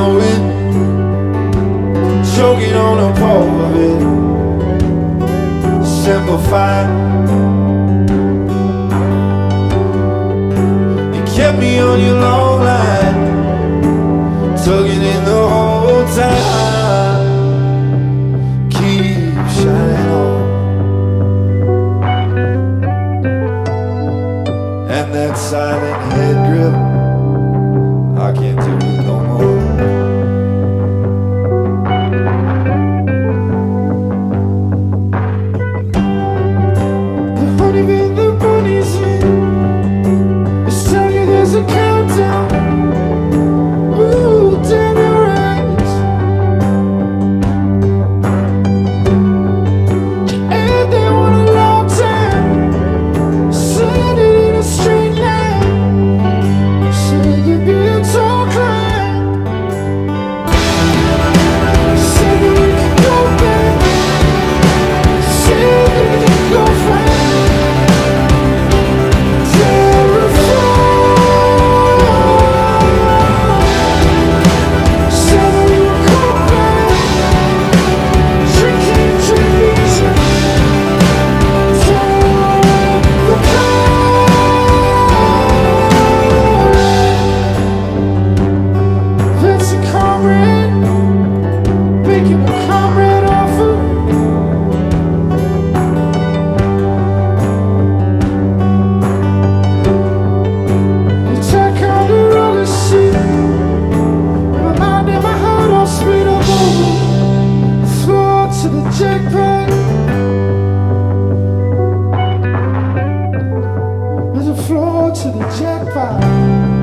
the wind, choking on a pole of it, simplify. You kept me on your long line, tugging in the whole time. Keep shining on, and that silent head grip, I can't do it no more. floor to the jackpot.